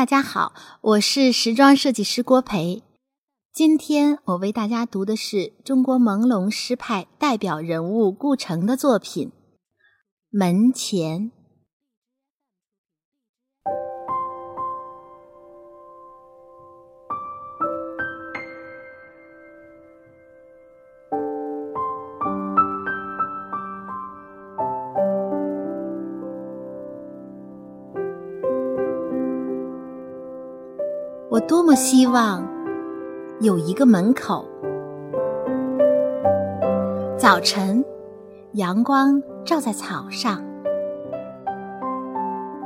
大家好，我是时装设计师郭培。今天我为大家读的是中国朦胧诗派代表人物顾城的作品《门前》。我多么希望有一个门口，早晨阳光照在草上，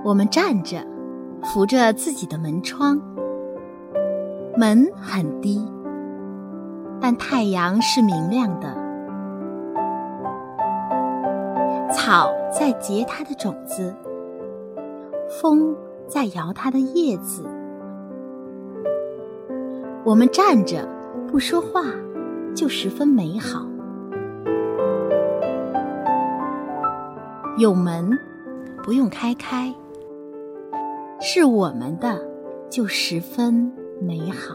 我们站着扶着自己的门窗，门很低，但太阳是明亮的，草在结它的种子，风在摇它的叶子。我们站着不说话，就十分美好。有门不用开开，是我们的，就十分美好。